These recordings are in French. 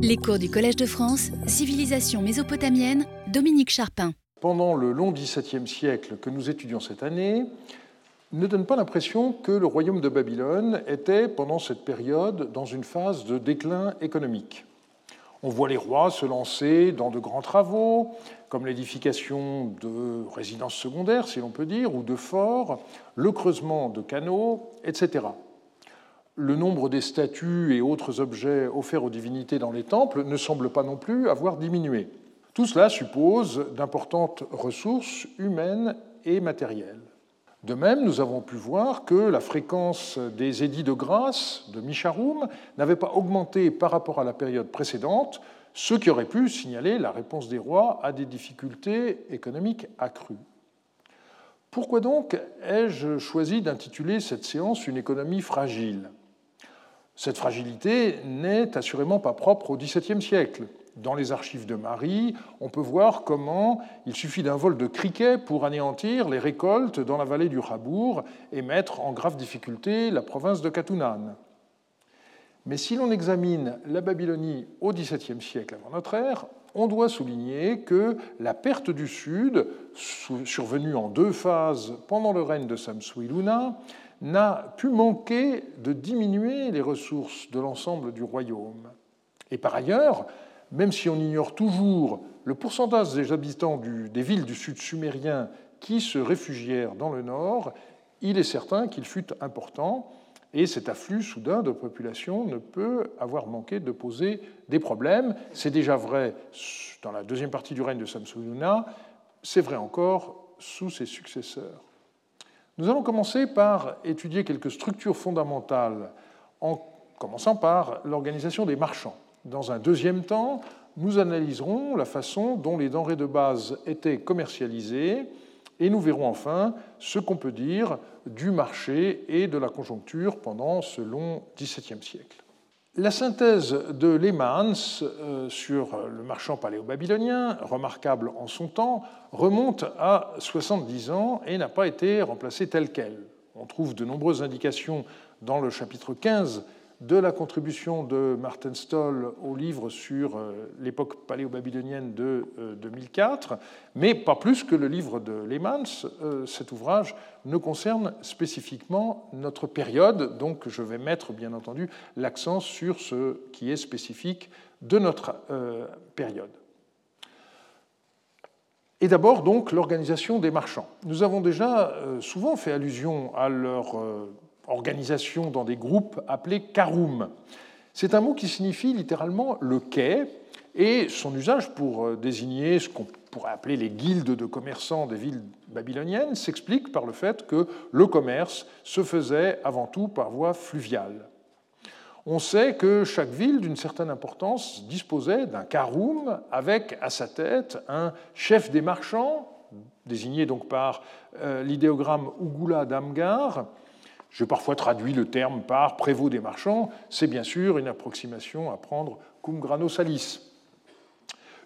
Les cours du Collège de France, Civilisation mésopotamienne, Dominique Charpin. Pendant le long XVIIe siècle que nous étudions cette année, ne donne pas l'impression que le royaume de Babylone était, pendant cette période, dans une phase de déclin économique. On voit les rois se lancer dans de grands travaux, comme l'édification de résidences secondaires, si l'on peut dire, ou de forts, le creusement de canaux, etc. Le nombre des statues et autres objets offerts aux divinités dans les temples ne semble pas non plus avoir diminué. Tout cela suppose d'importantes ressources humaines et matérielles. De même, nous avons pu voir que la fréquence des édits de grâce de Micharoum n'avait pas augmenté par rapport à la période précédente, ce qui aurait pu signaler la réponse des rois à des difficultés économiques accrues. Pourquoi donc ai-je choisi d'intituler cette séance Une économie fragile? Cette fragilité n'est assurément pas propre au XVIIe siècle. Dans les archives de Marie, on peut voir comment il suffit d'un vol de criquets pour anéantir les récoltes dans la vallée du Rabour et mettre en grave difficulté la province de Katunan. Mais si l'on examine la Babylonie au XVIIe siècle avant notre ère, on doit souligner que la perte du Sud, survenue en deux phases pendant le règne de Samsuiluna, n'a pu manquer de diminuer les ressources de l'ensemble du royaume. Et par ailleurs, même si on ignore toujours le pourcentage des habitants des villes du sud sumérien qui se réfugièrent dans le nord, il est certain qu'il fut important, et cet afflux soudain de population ne peut avoir manqué de poser des problèmes. C'est déjà vrai dans la deuxième partie du règne de Samsuyuna, c'est vrai encore sous ses successeurs. Nous allons commencer par étudier quelques structures fondamentales, en commençant par l'organisation des marchands. Dans un deuxième temps, nous analyserons la façon dont les denrées de base étaient commercialisées et nous verrons enfin ce qu'on peut dire du marché et de la conjoncture pendant ce long XVIIe siècle. La synthèse de Lehmann euh, sur le marchand paléo-babylonien, remarquable en son temps, remonte à 70 ans et n'a pas été remplacée telle qu'elle. On trouve de nombreuses indications dans le chapitre 15 de la contribution de Martin Stoll au livre sur euh, l'époque paléo-babylonienne de 2004, euh, mais pas plus que le livre de Lehmann. Euh, cet ouvrage ne concerne spécifiquement notre période, donc je vais mettre bien entendu l'accent sur ce qui est spécifique de notre période. Et d'abord donc l'organisation des marchands. Nous avons déjà souvent fait allusion à leur organisation dans des groupes appelés karoum. C'est un mot qui signifie littéralement le quai, et son usage pour euh, désigner ce qu'on pourrait appeler les guildes de commerçants des villes babyloniennes s'explique par le fait que le commerce se faisait avant tout par voie fluviale. On sait que chaque ville d'une certaine importance disposait d'un karoum avec à sa tête un chef des marchands, désigné donc par euh, l'idéogramme Ougula d'Amgar, je parfois traduis le terme par prévôt des marchands, c'est bien sûr une approximation à prendre cum grano salis.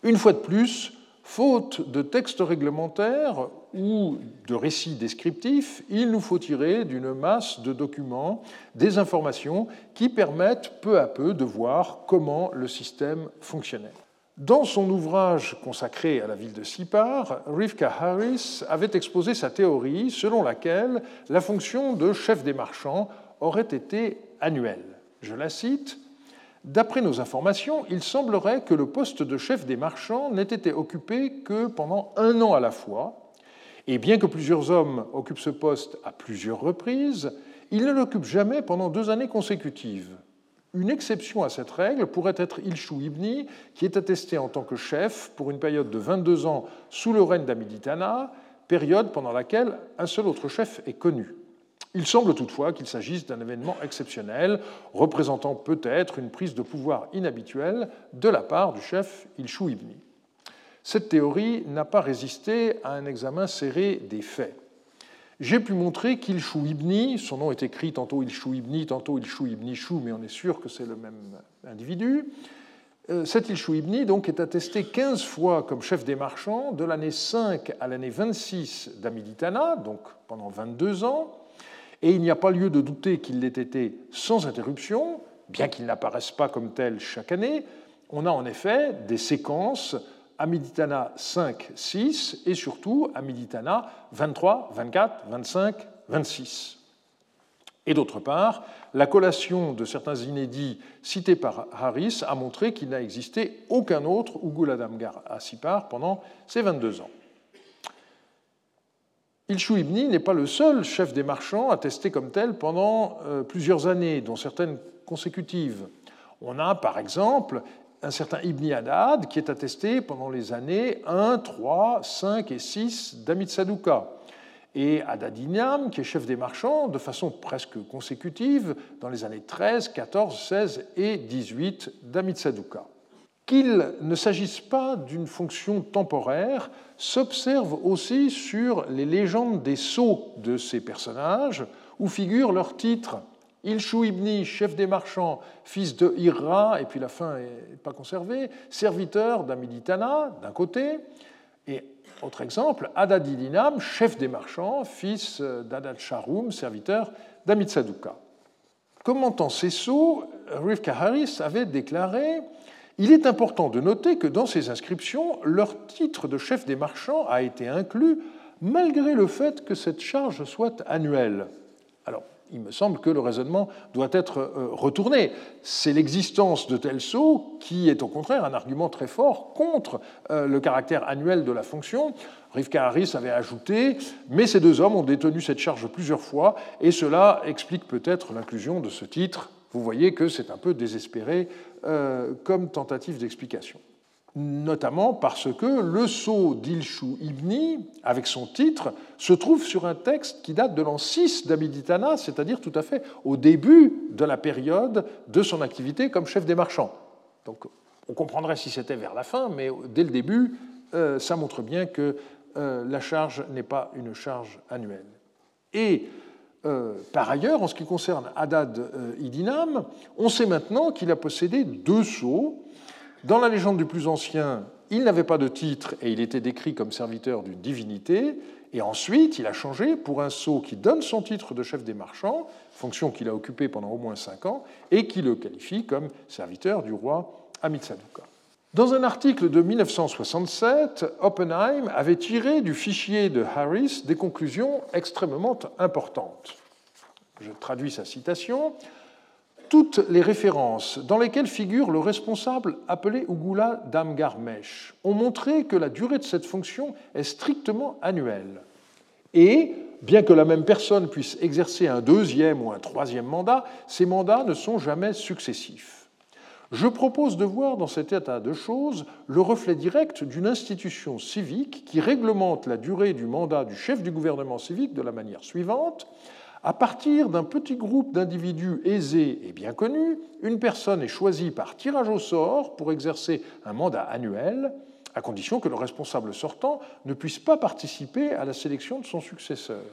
Une fois de plus, faute de textes réglementaires ou de récits descriptifs, il nous faut tirer d'une masse de documents des informations qui permettent peu à peu de voir comment le système fonctionnait. Dans son ouvrage consacré à la ville de Sipar, Rivka Harris avait exposé sa théorie selon laquelle la fonction de chef des marchands aurait été annuelle. Je la cite D'après nos informations, il semblerait que le poste de chef des marchands n'ait été occupé que pendant un an à la fois, et bien que plusieurs hommes occupent ce poste à plusieurs reprises, ils ne l'occupent jamais pendant deux années consécutives. Une exception à cette règle pourrait être Ilchou Ibni, qui est attesté en tant que chef pour une période de 22 ans sous le règne d'Amiditana, période pendant laquelle un seul autre chef est connu. Il semble toutefois qu'il s'agisse d'un événement exceptionnel, représentant peut-être une prise de pouvoir inhabituelle de la part du chef Ilchou Ibni. Cette théorie n'a pas résisté à un examen serré des faits j'ai pu montrer qu'Ilchou Ibni, son nom est écrit tantôt Ilchou Ibni, tantôt Ilchou Ibni Chou, mais on est sûr que c'est le même individu. Euh, cet Ilchou Ibni donc, est attesté 15 fois comme chef des marchands de l'année 5 à l'année 26 d'Amiditana, donc pendant 22 ans, et il n'y a pas lieu de douter qu'il l'ait été sans interruption, bien qu'il n'apparaisse pas comme tel chaque année. On a en effet des séquences Amiditana 5, 6 et surtout Amiditana 23, 24, 25, 26. Et d'autre part, la collation de certains inédits cités par Harris a montré qu'il n'a existé aucun autre Uguladamgar à Sipar pendant ces 22 ans. Ilchou Ibni n'est pas le seul chef des marchands attesté comme tel pendant euh, plusieurs années, dont certaines consécutives. On a par exemple un certain Ibni Haddad qui est attesté pendant les années 1, 3, 5 et 6 d'Amit Sadouka et Adadinam, qui est chef des marchands, de façon presque consécutive dans les années 13, 14, 16 et 18 d'Amitsadouka. Qu'il ne s'agisse pas d'une fonction temporaire s'observe aussi sur les légendes des sceaux de ces personnages, où figurent leurs titres. Ilchou ibni, chef des marchands, fils de Irra, et puis la fin n'est pas conservée, serviteur d'Amiditana, d'un côté, et autre exemple, Adadilinam, chef des marchands, fils d'Adad Sharum, serviteur d'Amitsadouka. Commentant ces sceaux, Rivka Harris avait déclaré Il est important de noter que dans ces inscriptions, leur titre de chef des marchands a été inclus malgré le fait que cette charge soit annuelle. Alors, il me semble que le raisonnement doit être euh, retourné. C'est l'existence de tels sauts qui est au contraire un argument très fort contre euh, le caractère annuel de la fonction. Rivka Harris avait ajouté, mais ces deux hommes ont détenu cette charge plusieurs fois, et cela explique peut-être l'inclusion de ce titre. Vous voyez que c'est un peu désespéré euh, comme tentative d'explication notamment parce que le sceau d'Ilchou Ibni, avec son titre, se trouve sur un texte qui date de l'an 6 d'Amiditana, c'est-à-dire tout à fait au début de la période de son activité comme chef des marchands. Donc on comprendrait si c'était vers la fin, mais dès le début, euh, ça montre bien que euh, la charge n'est pas une charge annuelle. Et euh, par ailleurs, en ce qui concerne Hadad Idinam, on sait maintenant qu'il a possédé deux sceaux dans la légende du plus ancien, il n'avait pas de titre et il était décrit comme serviteur d'une divinité. Et ensuite, il a changé pour un sceau qui donne son titre de chef des marchands, fonction qu'il a occupée pendant au moins cinq ans, et qui le qualifie comme serviteur du roi Amitsaduka. Dans un article de 1967, Oppenheim avait tiré du fichier de Harris des conclusions extrêmement importantes. Je traduis sa citation toutes les références dans lesquelles figure le responsable appelé Ugula Damgarmesh ont montré que la durée de cette fonction est strictement annuelle. Et, bien que la même personne puisse exercer un deuxième ou un troisième mandat, ces mandats ne sont jamais successifs. Je propose de voir dans cet état de choses le reflet direct d'une institution civique qui réglemente la durée du mandat du chef du gouvernement civique de la manière suivante à partir d'un petit groupe d'individus aisés et bien connus, une personne est choisie par tirage au sort pour exercer un mandat annuel, à condition que le responsable sortant ne puisse pas participer à la sélection de son successeur.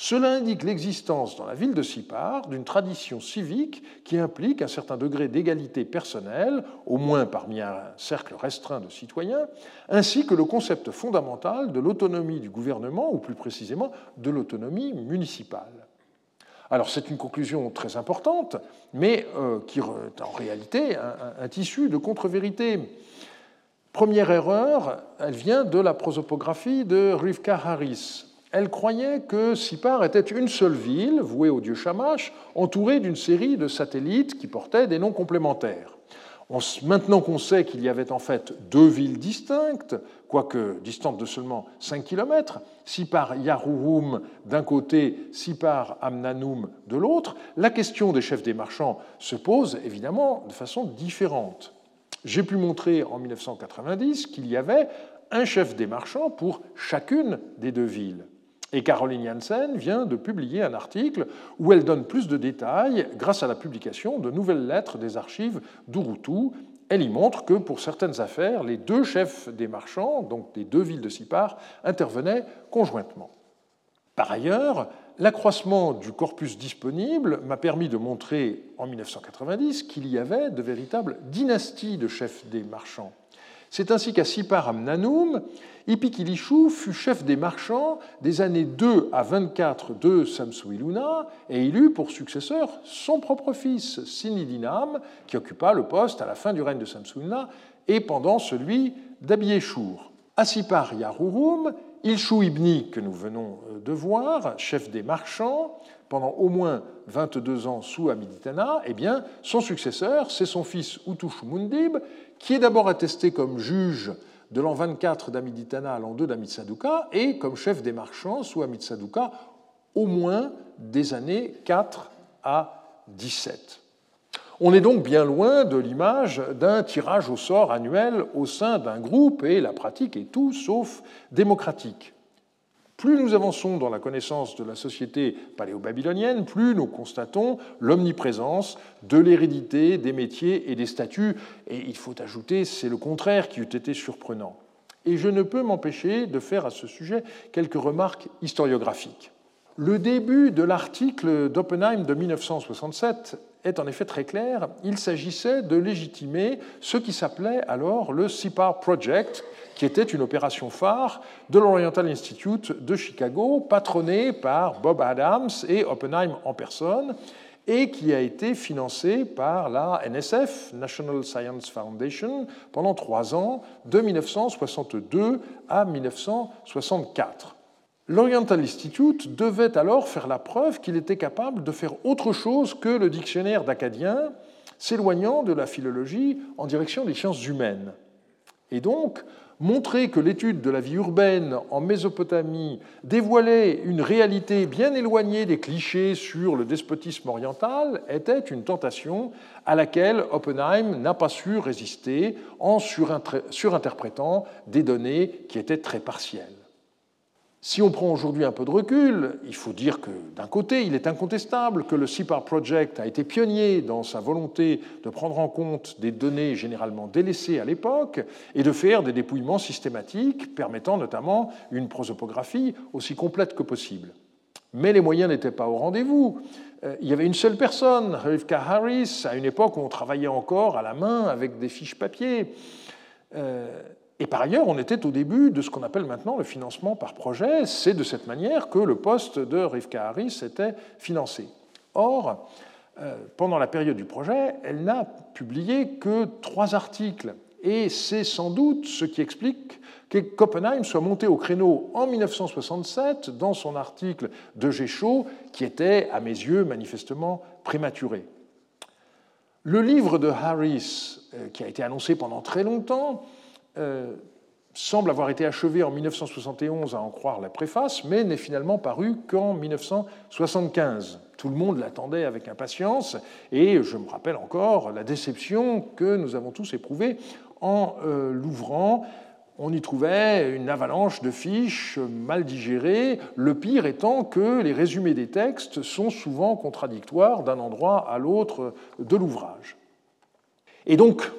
Cela indique l'existence dans la ville de Sipar d'une tradition civique qui implique un certain degré d'égalité personnelle, au moins parmi un cercle restreint de citoyens, ainsi que le concept fondamental de l'autonomie du gouvernement, ou plus précisément de l'autonomie municipale. Alors c'est une conclusion très importante, mais euh, qui est en réalité un, tissu de contre-vérité. Première erreur, elle vient de la prosopographie de Rivka Harris. Elle croyait que Sipar était une seule ville, vouée au dieu Shamash, entourée d'une série de satellites qui portaient des noms complémentaires. Maintenant qu'on sait qu'il y avait en fait deux villes distinctes, quoique distantes de seulement 5 km, Sipar Yaruhum d'un côté, Sipar Amnanum de l'autre, la question des chefs des marchands se pose évidemment de façon différente. J'ai pu montrer en 1990 qu'il y avait un chef des marchands pour chacune des deux villes. Et Caroline Janssen vient de publier un article où elle donne plus de détails grâce à la publication de nouvelles lettres des archives d'Urutu. Elle y montre que pour certaines affaires, les deux chefs des marchands, donc des deux villes de Sipar, intervenaient conjointement. Par ailleurs, l'accroissement du corpus disponible m'a permis de montrer en 1990 qu'il y avait de véritables dynasties de chefs des marchands C'est ainsi qu'à Sipar Amnanoum, Ipikilishu fut chef des marchands des années 2 à 24 de Samsuiluna et il eut pour successeur son propre fils, Sinidinam, qui occupa le poste à la fin du règne de Samsuiluna et pendant celui d'Abieshur. À Sipar Yarurum, Ilchou Ibni, que nous venons euh, de voir, chef des marchands, pendant au moins 22 ans sous Amiditana, eh bien, son successeur, c'est son fils Utush Mundib, qui est d'abord attesté comme juge de l'an 24 d'Amiditana à l'an 2 d'Amitsaduka et comme chef des marchands sous Amitsaduka au moins des années 4 à 17. On est donc bien loin de l'image d'un tirage au sort annuel au sein d'un groupe et la pratique est tout sauf démocratique. Plus nous avançons dans la connaissance de la société paléo-babylonienne, plus nous constatons l'omniprésence de l'hérédité des métiers et des statuts, et il faut ajouter, c'est le contraire qui eût été surprenant. Et je ne peux m'empêcher de faire à ce sujet quelques remarques historiographiques. Le début de l'article d'Oppenheim de 1967 est en effet très clair. Il s'agissait de légitimer ce qui s'appelait alors le SIPAR Project, qui était une opération phare de l'Oriental Institute de Chicago, patronnée par Bob Adams et Oppenheim en personne, et qui a été financée par la NSF, National Science Foundation, pendant trois ans, de 1962 à 1964. L'Oriental Institute devait alors faire la preuve qu'il était capable de faire autre chose que le dictionnaire d'acadien, s'éloignant de la philologie en direction des sciences humaines. Et donc, montrer que l'étude de la vie urbaine en Mésopotamie dévoilait une réalité bien éloignée des clichés sur le despotisme oriental était une tentation à laquelle Oppenheim n'a pas su résister en surinterprétant des données qui étaient très partielles. Si on prend aujourd'hui un peu de recul, il faut dire que d'un côté, il est incontestable que le CIPAR Project a été pionnier dans sa volonté de prendre en compte des données généralement délaissées à l'époque et de faire des dépouillements systématiques permettant notamment une prosopographie aussi complète que possible. Mais les moyens n'étaient pas au rendez-vous. Euh, il y avait une seule personne, Rivka Harris, à une époque où on travaillait encore à la main avec des fiches papier. Euh, et par ailleurs, on était au début de ce qu'on appelle maintenant le financement par projet. C'est de cette manière que le poste de Rivka Harris était financé. Or, euh, pendant la période du projet, elle n'a publié que trois articles. Et c'est sans doute ce qui explique que Copenhagen soit monté au créneau en 1967 dans son article de Géchaud, qui était, à mes yeux, manifestement prématuré. Le livre de Harris, euh, qui a été annoncé pendant très longtemps, euh, semble avoir été achevé en 1971, à en croire la préface, mais n'est finalement paru qu'en 1975. Tout le monde l'attendait avec impatience, et je me rappelle encore la déception que nous avons tous éprouvée en euh, l'ouvrant. On y trouvait une avalanche de fiches mal digérées, le pire étant que les résumés des textes sont souvent contradictoires d'un endroit à l'autre de l'ouvrage. Et donc,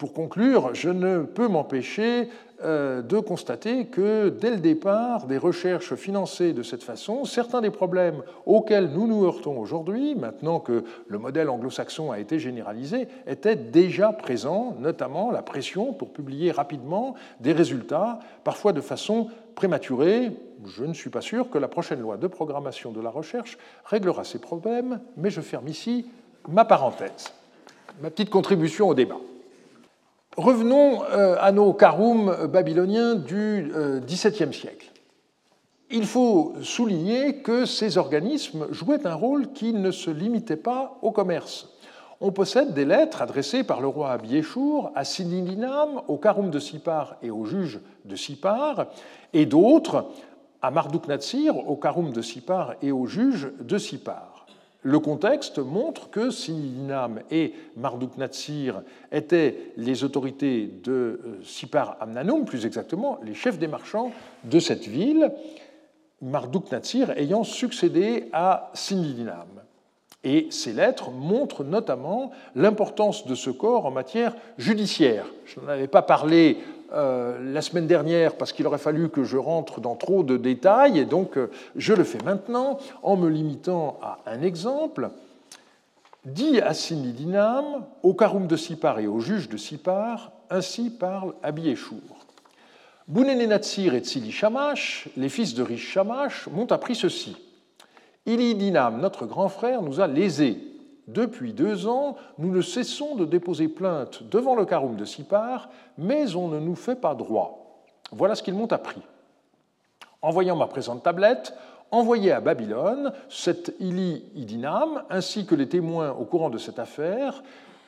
pour conclure, je ne peux m'empêcher euh, de constater que dès le départ des recherches financées de cette façon, certains des problèmes auxquels nous nous heurtons aujourd'hui, maintenant que le modèle anglo-saxon a été généralisé, étaient déjà présents, notamment la pression pour publier rapidement des résultats, parfois de façon prématurée. Je ne suis pas sûr que la prochaine loi de programmation de la recherche réglera ces problèmes, mais je ferme ici ma parenthèse, ma petite contribution au débat. Revenons euh, à nos karoum babyloniens du euh, XVIIe siècle. Il faut souligner que ces organismes jouaient un rôle qui ne se limitait pas au commerce. On possède des lettres adressées par le roi Abiéchour à Sinilinam, au Karoum de Sipar et au juge de Sipar, et d'autres à Marduk Natsir, au Karoum de Sipar et au juge de Sipar. Le contexte montre que Sininam et Marduk Natsir étaient les autorités de euh, Sipar Amnanum, plus exactement les chefs des marchands de cette ville, Marduk Natsir ayant succédé à Sininam. Et ces lettres montrent notamment l'importance de ce corps en matière judiciaire. Je n'en avais pas parlé euh, la semaine dernière parce qu'il aurait fallu que je rentre dans trop de détails, et donc euh, je le fais maintenant en me limitant à un exemple. Dit à Sinidinam, au Karoum de Sipar et au juge de Sipar, ainsi parle Abiéchour. Bounenenazir et Tsili Shamash, les fils de Rish Shamash, m'ont appris ceci. Ilidinam, notre grand frère, nous a lésés. Depuis deux ans, nous ne cessons de déposer plainte devant le Karoum de Sipar, mais on ne nous fait pas droit. Voilà ce qu'ils m'ont appris. En voyant ma présente tablette, envoyé à Babylone cet Ili Idinam, ainsi que les témoins au courant de cette affaire,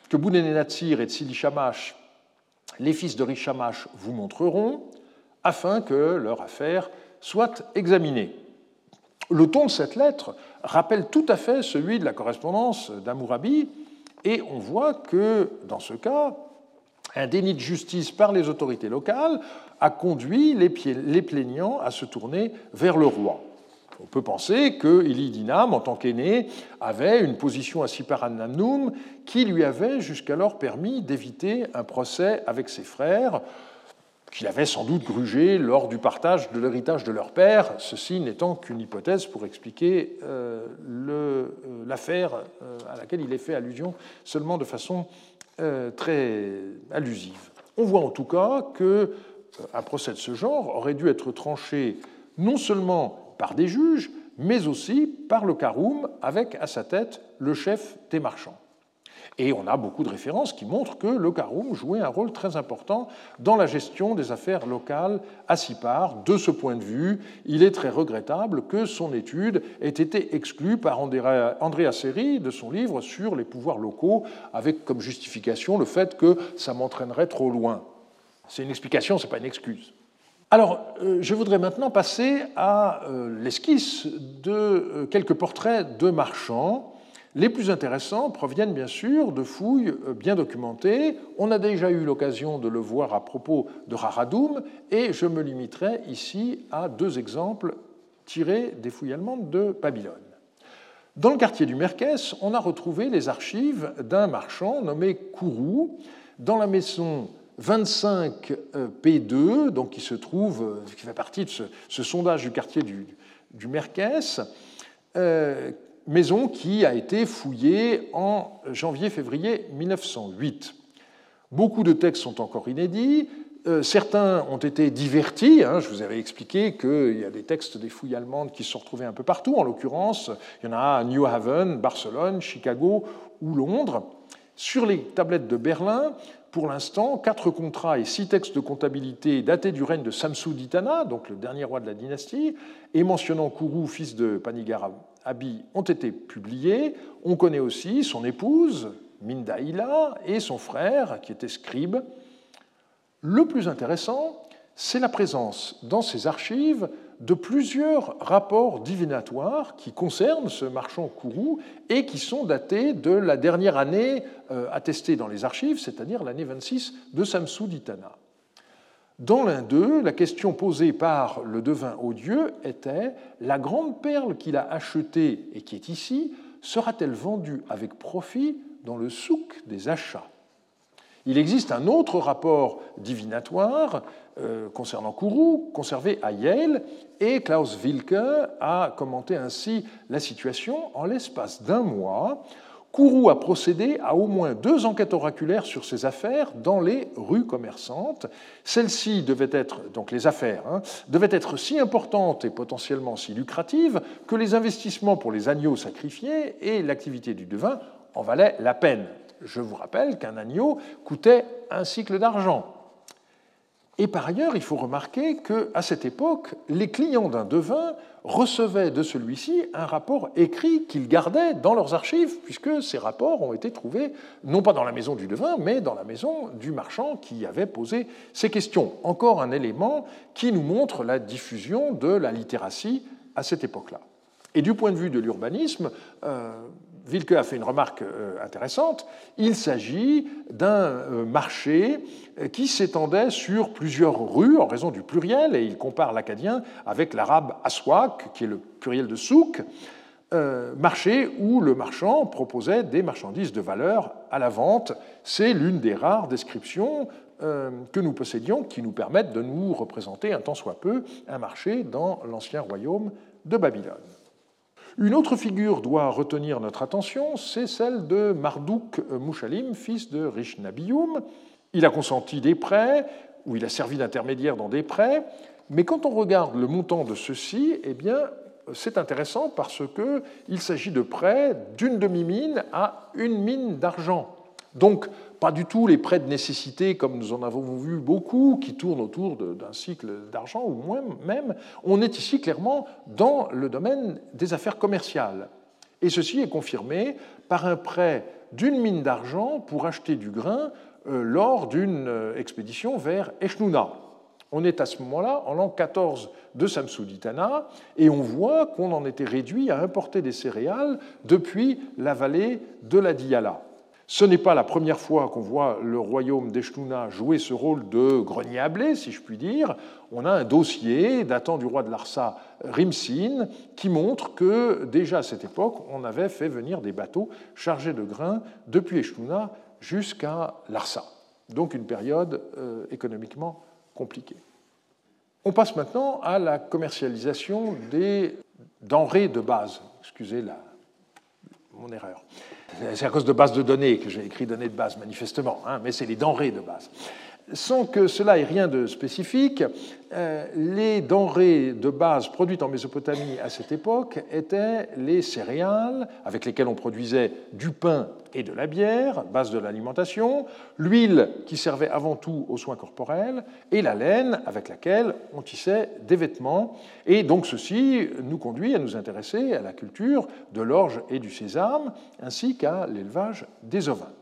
que Bounenenatsir et Tsili Shamash, les fils de Rishamash, vous montreront, afin que leur affaire soit examinée. Le ton de cette lettre rappelle tout à fait celui de la correspondance d'Amourabi, et on voit que, dans ce cas, un déni de justice par les autorités locales a conduit les plaignants à se tourner vers le roi. On peut penser que Dinam, en tant qu'aîné, avait une position à Siparanamnum qui lui avait jusqu'alors permis d'éviter un procès avec ses frères, qu'il avait sans doute grugé lors du partage de l'héritage de leur père, ceci n'étant qu'une hypothèse pour expliquer euh, euh, l'affaire euh, à laquelle il est fait allusion seulement de façon très allusive. On voit en tout cas qu'un procès de ce genre aurait dû être tranché non seulement par des juges, mais aussi par le Karoum, avec à sa tête le chef des marchands. Et on a beaucoup de références qui montrent que le Karoum jouait un rôle très important dans la gestion des affaires locales à Sipar. De ce point de vue, il est très regrettable que son étude ait été exclue par Andrea Seri de son livre sur les pouvoirs locaux, avec comme justification le fait que ça m'entraînerait trop loin. C'est une explication, ce n'est pas une excuse. Alors, euh, je voudrais maintenant passer à euh, l'esquisse de euh, quelques portraits de marchands. Les plus intéressants proviennent bien sûr de fouilles bien documentées. On a déjà eu l'occasion de le voir à propos de Raradoum, et je me limiterai ici à deux exemples tirés des fouilles allemandes de Babylone. Dans le quartier du Merkès, on a retrouvé les archives d'un marchand nommé Kourou dans la maison 25 euh, P2, donc qui se trouve, euh, qui fait partie de ce, sondage du quartier du, du Merkès, euh, maison qui a été fouillée en janvier-février 1908. Beaucoup de textes sont encore inédits. certains ont été divertis. Hein. je vous avais expliqué qu'il y a des textes des fouilles allemandes qui se sont retrouvés un peu partout. En l'occurrence, il y en a à New Haven, Barcelone, Chicago ou Londres. Sur les tablettes de Berlin, pour l'instant, quatre contrats et six textes de comptabilité datés du règne de Samsu Ditana, donc le dernier roi de la dynastie, et mentionnant Kourou, fils de Panigar Abi, ont été publiés. On connaît aussi son épouse, Mindaïla, et son frère, qui était scribe. Le plus intéressant, c'est la présence dans ces archives de plusieurs rapports divinatoires qui concernent ce marchand Kourou et qui sont datés de la dernière année euh, attestée dans les archives, c'est-à-dire l'année 26 de Samsou d'Itana. Dans l'un d'eux, la question posée par le devin au dieu était La grande perle qu'il a achetée et qui est ici, sera-t-elle vendue avec profit dans le souk des achats? Il existe un autre rapport divinatoire euh, concernant Kourou, conservé à Yale, et Klaus Wilke a commenté ainsi la situation en l'espace d'un mois. Kourou a procédé à au moins deux enquêtes oraculaires sur ses affaires dans les rues commerçantes. Celles-ci devaient être, donc les affaires, hein, devaient être si importantes et potentiellement si lucratives que les investissements pour les agneaux sacrifiés et l'activité du devin en valaient la peine. Je vous rappelle qu'un agneau coûtait un cycle d'argent. Et par ailleurs, il faut remarquer qu'à cette époque, les clients d'un devin recevaient de celui-ci un rapport écrit qu'ils gardaient dans leurs archives, puisque ces rapports ont été trouvés non pas dans la maison du devin, mais dans la maison du marchand qui avait posé ces questions. Encore un élément qui nous montre la diffusion de la littératie à cette époque-là. Et du point de vue de l'urbanisme, euh, Wilke a fait une remarque euh, intéressante. Il s'agit d'un euh, marché euh, qui s'étendait sur plusieurs rues en raison du pluriel, et il compare l'acadien avec l'arabe aswak, qui est le pluriel de souk, marché où le marchand proposait des marchandises de valeur à la vente. C'est l'une des rares descriptions que nous possédions qui nous permettent de nous représenter un tant soit peu un marché dans l'ancien royaume de Babylone. Une autre figure doit retenir notre attention, c'est celle de Marduk Mouchalim, fils de Rishnabiyum. Il a consenti des prêts, ou il a servi d'intermédiaire dans des prêts, mais quand on regarde le montant de ceux-ci, eh bien, c'est intéressant parce qu'il s'agit de prêts d'une demi-mine à une mine d'argent. Pas du tout les prêts de nécessité comme nous en avons vu beaucoup, qui tournent autour d'un cycle d'argent, ou moins même. On est ici clairement dans le domaine des affaires commerciales. Et ceci est confirmé par un prêt d'une mine d'argent pour acheter du grain euh, lors d'une euh, expédition vers Eshnouna. On est à ce moment-là, en l'an 14 de Samsuditana, et on voit qu'on en était réduit à importer des céréales depuis la vallée de la Diyala. Ce n'est pas la première fois qu'on voit le royaume d'Eshtuna jouer ce rôle de grenier à blé, si je puis dire. On a un dossier datant du roi de Larsa, Rimsin, qui montre que déjà à cette époque, on avait fait venir des bateaux chargés de grains depuis Eshtuna jusqu'à Larsa. Donc une période euh, économiquement compliquée. On passe maintenant à la commercialisation des denrées de base. Excusez la, mon erreur. C'est à cause de bases de données que j'ai écrit données de base, manifestement, hein, mais c'est les denrées de base. Sans que cela ait rien de spécifique, euh, les denrées de base produites en Mésopotamie à cette époque étaient les céréales, avec lesquelles on produisait du pain et de la bière, base de l'alimentation, l'huile qui servait avant tout aux soins corporels, et la laine avec laquelle on tissait des vêtements. Et donc ceci nous conduit à nous intéresser à la culture de l'orge et du sésame, ainsi qu'à l'élevage des ovins.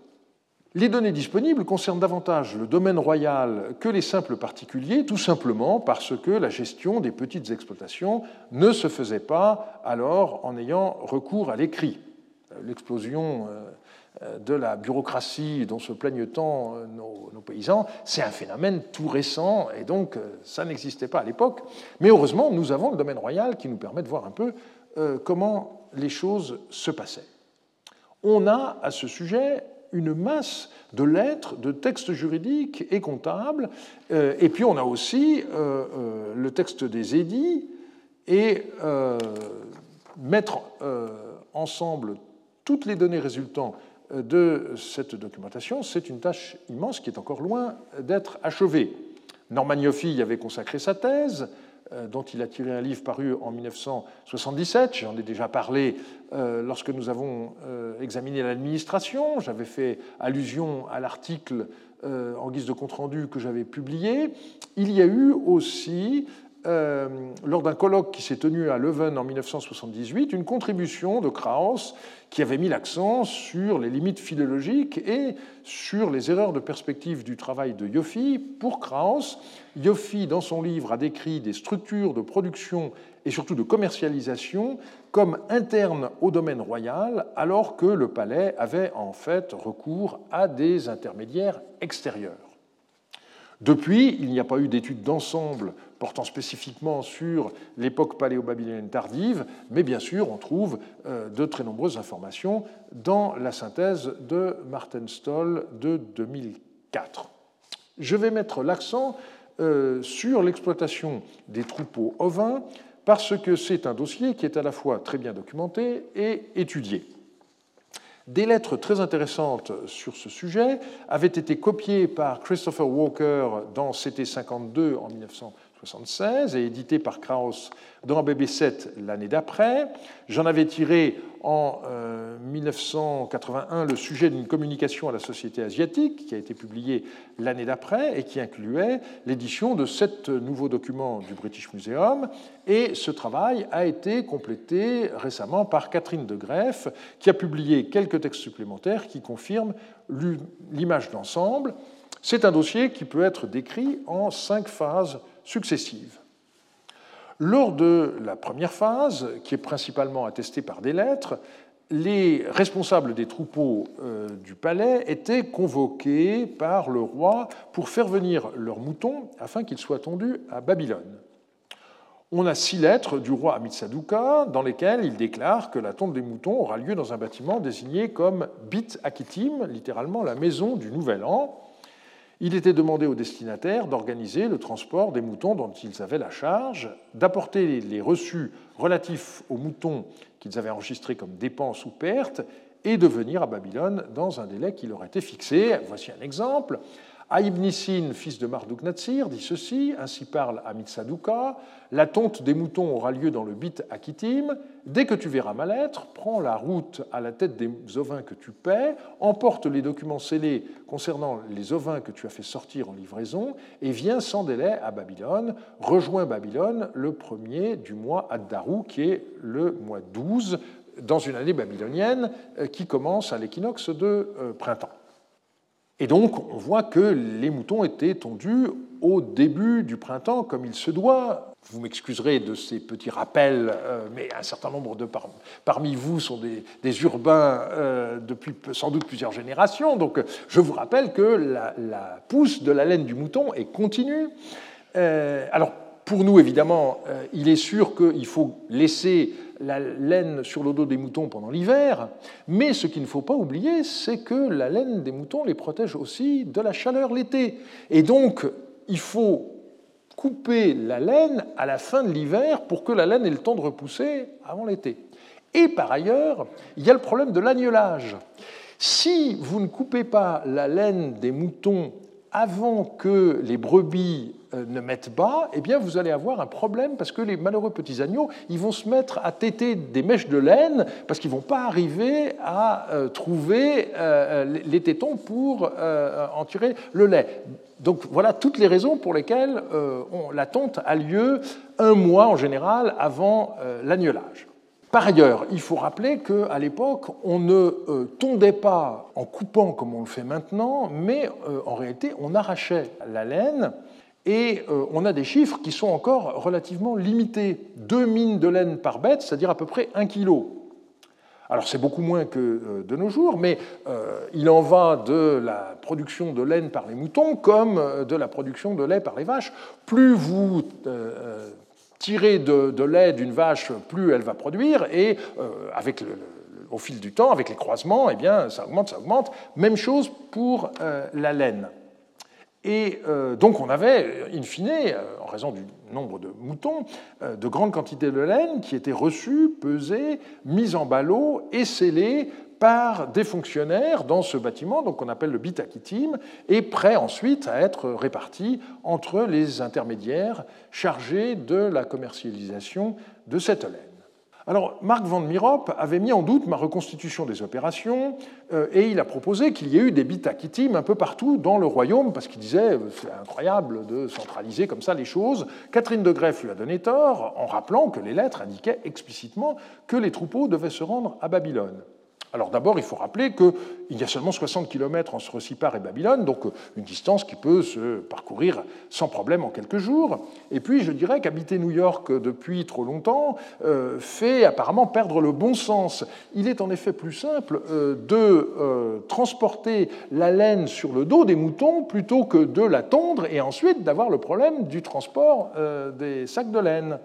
Les données disponibles concernent davantage le domaine royal que les simples particuliers, tout simplement parce que la gestion des petites exploitations ne se faisait pas alors en ayant recours à l'écrit. L'explosion euh, de la bureaucratie dont se plaignent tant euh, nos, paysans, c'est un phénomène tout récent et donc euh, ça n'existait pas à l'époque. Mais heureusement, nous avons le domaine royal qui nous permet de voir un peu comment les choses se passaient. On a à ce sujet une masse de lettres, de textes juridiques et comptables. Euh, et puis on a aussi euh, euh, le texte des édits et mettre ensemble toutes les données résultant de cette documentation, c'est une tâche immense qui est encore loin d'être achevée. Norman y avait consacré sa thèse, dont il a tiré un livre paru en 1977. J'en ai déjà parlé euh, lorsque nous avons euh, examiné l'administration. J'avais fait allusion à l'article en guise de compte-rendu que j'avais publié. Il y a eu aussi euh, lors d'un colloque qui s'est tenu à Leuven en 1978, une contribution de Krauss qui avait mis l'accent sur les limites philologiques et sur les erreurs de perspective du travail de Yoffi. Pour Krauss, Yoffi, dans son livre, a décrit des structures de production et surtout de commercialisation comme internes au domaine royal, alors que le palais avait en fait recours à des intermédiaires extérieurs. Depuis, il n'y a pas eu d'études d'ensemble portant spécifiquement sur l'époque paléo-babylonienne tardive, mais bien sûr, on trouve euh, de très nombreuses informations dans la synthèse de Martin Stoll de 2004. Je vais mettre l'accent euh, sur l'exploitation des troupeaux ovins parce que c'est un dossier qui est à la fois très bien documenté et étudié. Des lettres très intéressantes sur ce sujet avaient été copiées par Christopher Walker dans CT 52 en 1900 1976 et édité par Krauss dans BB7 l'année d'après. J'en avais tiré en 1981 euh, le sujet d'une communication à la société asiatique qui a été publiée l'année d'après et qui incluait l'édition de sept nouveaux documents du British Museum. Et ce travail a été complété récemment par Catherine de Greff qui a publié quelques textes supplémentaires qui confirment l'image d'ensemble. C'est un dossier qui peut être décrit en cinq phases successives. Lors de la première phase, qui est principalement attestée par des lettres, les responsables des troupeaux euh, du palais étaient convoqués par le roi pour faire venir leurs moutons afin qu'ils soient tondus à Babylone. On a six lettres du roi Amitsaduka dans lesquelles il déclare que la tonte des moutons aura lieu dans un bâtiment désigné comme Bit Akitim, littéralement la maison du Nouvel An, Il était demandé aux destinataires d'organiser le transport des moutons dont ils avaient la charge, d'apporter les reçus relatifs aux moutons qu'ils avaient enregistrés comme dépenses ou pertes, et de venir à Babylone dans un délai qui leur était fixé. Voici un exemple. Nissin, fils de Marduk Natsir, dit ceci, ainsi parle Amitsadouka, la tonte des moutons aura lieu dans le bit Akitim, dès que tu verras ma lettre, prends la route à la tête des ovins que tu paies, emporte les documents scellés concernant les ovins que tu as fait sortir en livraison, et viens sans délai à Babylone, rejoins Babylone le premier du mois Addaru, qui est le mois 12, dans une année babylonienne euh, qui commence à l'équinoxe de euh, printemps. Et donc, on voit que les moutons étaient tondus au début du printemps, comme il se doit. Vous m'excuserez de ces petits rappels, euh, mais un certain nombre de parmi vous sont des, urbains euh, depuis sans doute plusieurs générations. Donc, je vous rappelle que la, pousse de la laine du mouton est continue. Euh, alors, pour nous, évidemment, il est sûr qu'il faut laisser la laine sur le dos des moutons pendant l'hiver, mais ce qu'il ne faut pas oublier, c'est que la laine des moutons les protège aussi de la chaleur l'été. Et donc, il faut couper la laine à la fin de l'hiver pour que la laine ait le temps de repousser avant l'été. Et par ailleurs, il y a le problème de l'agnelage. Si vous ne coupez pas la laine des moutons avant que les brebis euh, ne mettent bas, eh bien vous allez avoir un problème parce que les malheureux petits agneaux, ils vont se mettre à téter des mèches de laine parce qu'ils ne vont pas arriver à euh, trouver euh, les tétons pour en tirer le lait. Donc voilà toutes les raisons pour lesquelles la tonte a lieu un mois en général avant l'agnelage. Par ailleurs, il faut rappeler qu'à l'époque, on ne euh, tondait pas en coupant comme on le fait maintenant, mais euh, en réalité, on arrachait la laine et euh, on a des chiffres qui sont encore relativement limités. Deux mines de laine par bête, c'est-à-dire à peu près un kilo. Alors c'est beaucoup moins que de nos jours, mais il en va de la production de laine par les moutons comme de la production de lait par les vaches. Plus vous tirer de, lait d'une vache, plus elle va produire, et euh, avec au fil du temps, avec les croisements, eh bien, ça augmente, ça augmente. Même chose pour euh, la laine. Et euh, donc on avait, in fine, en raison du nombre de moutons, de grandes quantités de laine qui étaient reçues, pesées, mises en ballot et scellées par des fonctionnaires dans ce bâtiment, donc qu'on appelle le bitakitim, et prêt ensuite à être réparti entre les intermédiaires chargés de la commercialisation de cette laine. Alors, Marc Van Mirop avait mis en doute ma reconstitution des opérations euh, et il a proposé qu'il y ait eu des bitakitim un peu partout dans le royaume parce qu'il disait c'est incroyable de centraliser comme ça les choses. Catherine de Greff lui a donné tort en rappelant que les lettres indiquaient explicitement que les troupeaux devaient se rendre à Babylone. Alors d'abord, il faut rappeler qu'il y a seulement 60 km entre Sipar et Babylone, donc une distance qui peut se parcourir sans problème en quelques jours. Et puis je dirais qu'habiter New York depuis trop longtemps euh, fait apparemment perdre le bon sens. Il est en effet plus simple euh, de euh, transporter la laine sur le dos des moutons plutôt que de la tondre et ensuite d'avoir le problème du transport des sacs de laine.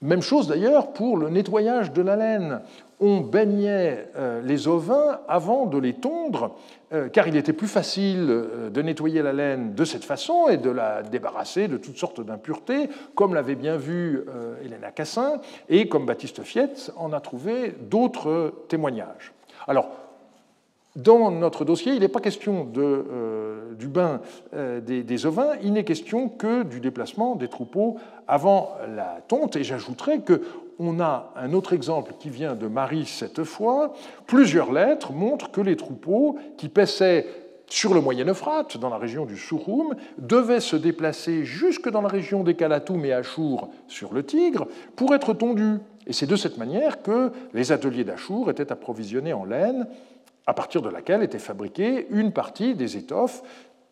Même chose d'ailleurs pour le nettoyage de la laine. On baignait euh, les ovins avant de les tondre, euh, car il était plus facile euh, de nettoyer la laine de cette façon et de la débarrasser de toutes sortes d'impuretés, comme l'avait bien vu Hélène Cassin, et comme Baptiste Fiette en a trouvé d'autres témoignages. Alors, dans notre dossier, il n'est pas question euh, du bain euh, des, ovins, il n'est question que du déplacement des troupeaux avant la tonte. Et j'ajouterai qu'on a un autre exemple qui vient de Marie cette fois. Plusieurs lettres montrent que les troupeaux qui paissaient sur le Moyen Euphrate, dans la région du Souroum, devaient se déplacer jusque dans la région des Kalatoum et Achour sur le Tigre pour être tondus. Et c'est de cette manière que les ateliers d'Achour étaient approvisionnés en laine à partir de laquelle était fabriquée une partie des étoffes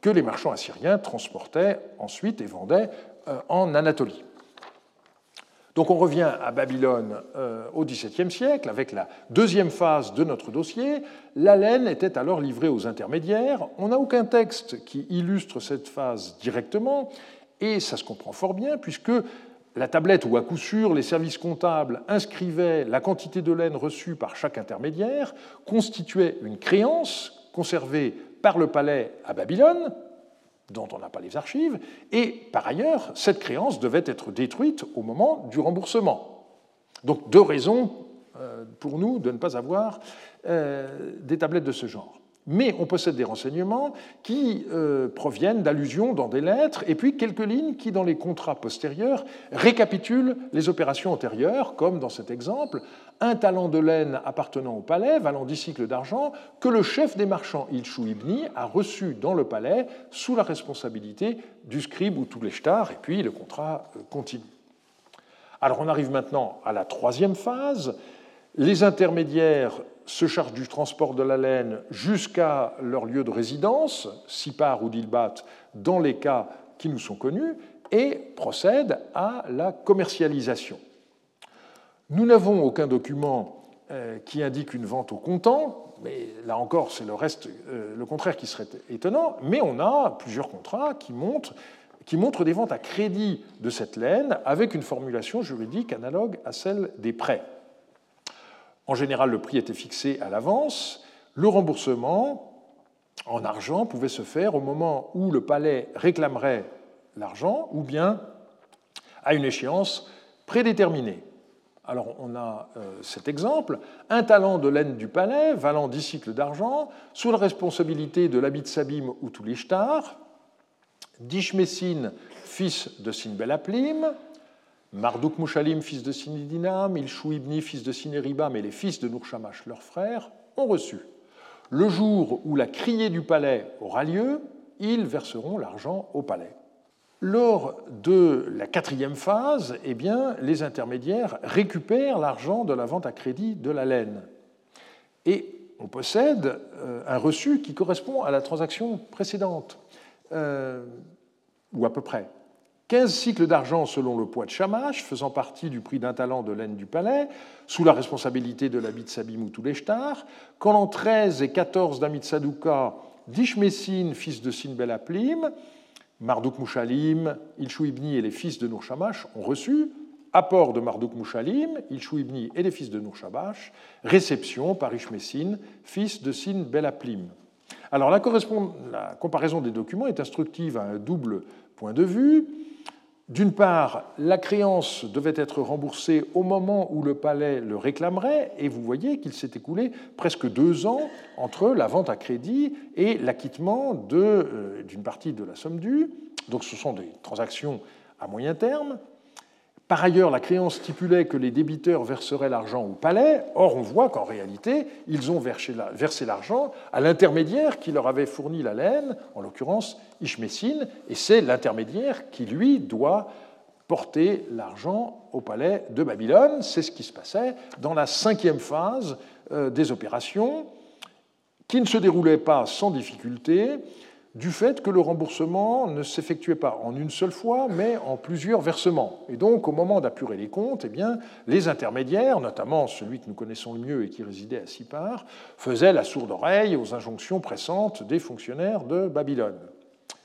que les marchands assyriens transportaient ensuite et vendaient euh, en Anatolie. Donc on revient à Babylone euh, au XVIIe siècle avec la deuxième phase de notre dossier. La laine était alors livrée aux intermédiaires. On n'a aucun texte qui illustre cette phase directement et ça se comprend fort bien puisque la tablette où à coup sûr les services comptables inscrivaient la quantité de laine reçue par chaque intermédiaire constituait une créance conservée par le palais à Babylone, dont on n'a pas les archives, et par ailleurs, cette créance devait être détruite au moment du remboursement. Donc deux raisons euh, pour nous de ne pas avoir euh, des tablettes de ce genre. Mais on possède des renseignements qui euh, proviennent d'allusions dans des lettres, et puis quelques lignes qui, dans les contrats postérieurs, récapitulent les opérations antérieures, comme dans cet exemple, un talent de laine appartenant au palais, valant dix cycles d'argent, que le chef des marchands, Ilchou Ibni, a reçu dans le palais sous la responsabilité du scribe ou les stars, et puis le contrat continue. Alors on arrive maintenant à la troisième phase. Les intermédiaires se chargent du transport de la laine jusqu'à leur lieu de résidence, Sipar ou Dilbat, dans les cas qui nous sont connus, et procèdent à la commercialisation. Nous n'avons aucun document euh, qui indique une vente au comptant, mais là encore, c'est le, euh, contraire qui serait étonnant, mais on a plusieurs contrats qui montrent des ventes à crédit de cette laine avec une formulation juridique analogue à celle des prêts. En général, le prix était fixé à l'avance. Le remboursement en argent pouvait se faire au moment où le palais réclamerait l'argent ou bien à une échéance prédéterminée. Alors on a euh, cet exemple, un talent de laine du palais valant 10 cycles d'argent, sous la responsabilité de l'habit Sabim ou Toulishtar, Dishmessin, fils de Sinbelaplim, Marduk Mushalim, fils de Sinidinam, Ilchou Ibni, fils de Sineribam, et les fils de Nourshamash, leur frère, ont reçu. Le jour où la criée du palais aura lieu, ils verseront l'argent au palais. Lors de la quatrième phase, eh bien, les intermédiaires récupèrent l'argent de la vente à crédit de la laine. Et on possède euh, un reçu qui correspond à la transaction précédente. Euh, ou à peu près. 15 cycles d'argent selon le poids de Shamash, faisant partie du prix d'un talent de laine du palais, sous la responsabilité de l'habit Sabim ou Touleshtar, quand en 13 et 14 d'Amit Sadouka, Dishmessin, fils de Sinbelaplim, Marduk Mushalim, Ilchou Ibni et les fils de Nourshamash ont reçu, apport de Marduk Mushalim, Ilchou Ibni et les fils de Nourshamash, réception par Ishmessin, fils de Sin Belaplim. Alors la, comparaison des documents est instructive à un double point de vue. D'une part, la créance devait être remboursée au moment où le palais le réclamerait, et vous voyez qu'il s'est écoulé presque deux ans entre la vente à crédit et l'acquittement euh, d'une partie de la somme due. Donc ce sont des transactions à moyen terme. Par ailleurs, la créance stipulait que les débiteurs verseraient l'argent au palais. Or, on voit qu'en réalité, ils ont versé l'argent à l'intermédiaire qui leur avait fourni la laine, en l'occurrence Ishmessine, et c'est l'intermédiaire qui, lui, doit porter l'argent au palais de Babylone. C'est ce qui se passait dans la cinquième phase euh, des opérations, qui ne se déroulait pas sans difficulté du fait que le remboursement ne s'effectuait pas en une seule fois, mais en plusieurs versements. Et donc, au moment d'apurer les comptes, eh bien, les intermédiaires, notamment celui que nous connaissons le mieux et qui résidait à Sipar, faisaient la sourde oreille aux injonctions pressantes des fonctionnaires de Babylone.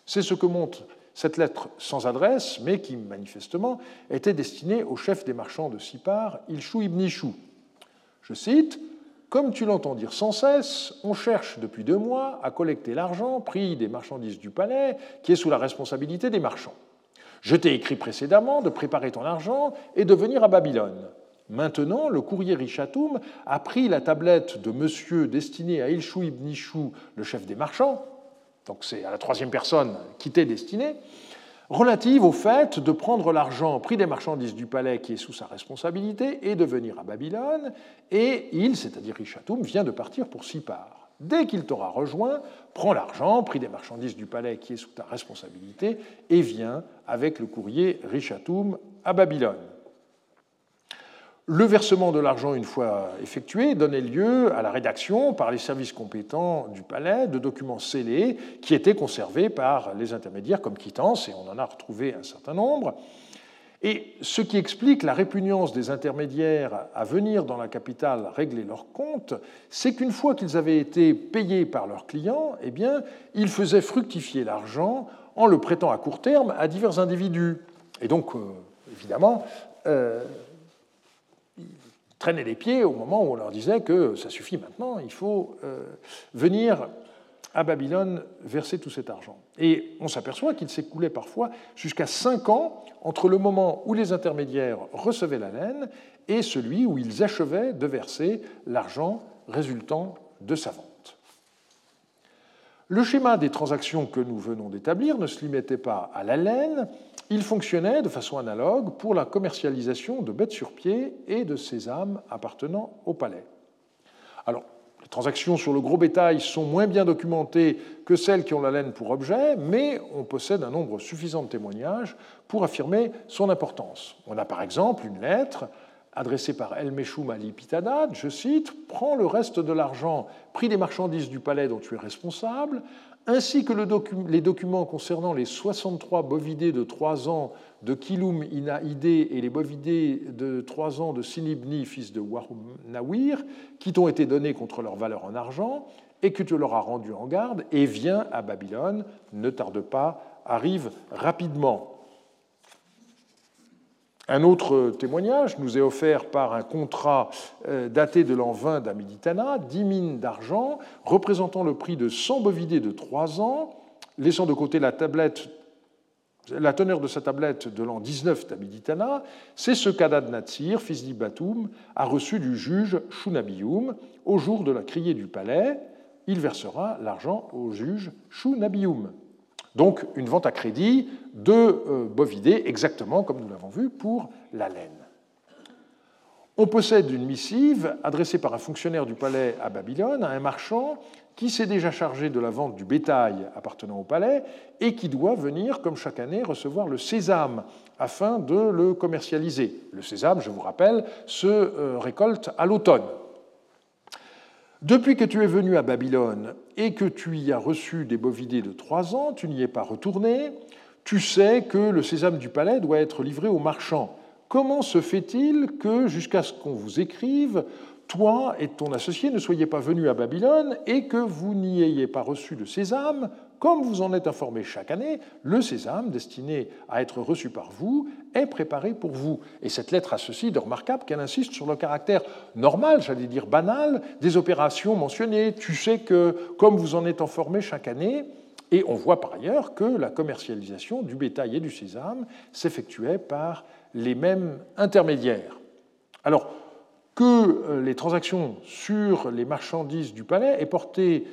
C'est ce que montre cette lettre sans adresse, mais qui manifestement était destinée au chef des marchands de Sipar, Ilchou ibn Ishou. Je cite comme tu l'entends dire sans cesse, on cherche depuis deux mois à collecter l'argent pris des marchandises du palais qui est sous la responsabilité des marchands. Je t'ai écrit précédemment de préparer ton argent et de venir à Babylone. Maintenant, le courrier Richatoum a pris la tablette de monsieur destinée à Ilchou ibn Ishou, le chef des marchands, donc c'est à la troisième personne qui t'est destinée, relative au fait de prendre l'argent pris des marchandises du palais qui est sous sa responsabilité et de venir à Babylone, et il, c'est-à-dire Richatoum, vient de partir pour Sipar. Dès qu'il t'aura rejoint, prends l'argent pris des marchandises du palais qui est sous ta responsabilité et viens avec le courrier Richatoum à Babylone. Le versement de l'argent, une fois effectué, donnait lieu à la rédaction par les services compétents du palais de documents scellés qui étaient conservés par les intermédiaires comme quittance, et on en a retrouvé un certain nombre. Et ce qui explique la répugnance des intermédiaires à venir dans la capitale régler leurs comptes, c'est qu'une fois qu'ils avaient été payés par leurs clients, eh bien, ils faisaient fructifier l'argent en le prêtant à court terme à divers individus. Et donc, euh, évidemment, euh, traînaient les pieds au moment où on leur disait que ça suffit maintenant, il faut euh, venir à Babylone verser tout cet argent. Et on s'aperçoit qu'il s'écoulait parfois jusqu'à cinq ans entre le moment où les intermédiaires recevaient la laine et celui où ils achevaient de verser l'argent résultant de sa vente. Le schéma des transactions que nous venons d'établir ne se limitait pas à la laine, il fonctionnait de façon analogue pour la commercialisation de bêtes sur pied et de sésame appartenant au palais. Alors, les transactions sur le gros bétail sont moins bien documentées que celles qui ont la laine pour objet, mais on possède un nombre suffisant de témoignages pour affirmer son importance. On a par exemple une lettre adressée par El Meshoum Ali Pitadad, je cite, Prends le reste de l'argent pris des marchandises du palais dont tu es responsable, ainsi que les documents concernant les 63 bovidés de 3 ans de Kilum Inaïdé et les bovidés de 3 ans de Sinibni, fils de Wahum Nawir, qui t'ont été donnés contre leur valeur en argent, et que tu leur as rendu en garde, et viens à Babylone, ne tarde pas, arrive rapidement. Un autre témoignage nous est offert par un contrat euh, daté de l'an 20 d'Amiditana, 10 mines d'argent représentant le prix de 100 bovidés de 3 ans, laissant de côté la, tablette, la teneur de sa tablette de l'an 19 d'Amiditana. C'est ce qu'Adad Natsir, fils d'Ibatoum, a reçu du juge Shunabiyum au jour de la criée du palais. Il versera l'argent au juge Shunabiyum. Donc une vente à crédit de euh, bovidés, exactement comme nous l'avons vu pour la laine. On possède une missive adressée par un fonctionnaire du palais à Babylone à un marchand qui s'est déjà chargé de la vente du bétail appartenant au palais et qui doit venir, comme chaque année, recevoir le sésame afin de le commercialiser. Le sésame, je vous rappelle, se euh, récolte à l'automne. Depuis que tu es venu à Babylone et que tu y as reçu des bovidés de trois ans, tu n'y es pas retourné, tu sais que le sésame du palais doit être livré aux marchands. Comment se fait-il que, jusqu'à ce qu'on vous écrive, toi et ton associé ne soyez pas venus à Babylone et que vous n'y ayez pas reçu de sésame comme vous en êtes informé chaque année, le sésame destiné à être reçu par vous est préparé pour vous. Et cette lettre a ceci de remarquable qu'elle insiste sur le caractère normal, j'allais dire banal, des opérations mentionnées. Tu sais que comme vous en êtes informé chaque année, et on voit par ailleurs que la commercialisation du bétail et du sésame s'effectuait par les mêmes intermédiaires. Alors, que euh, les transactions sur les marchandises du palais aient porté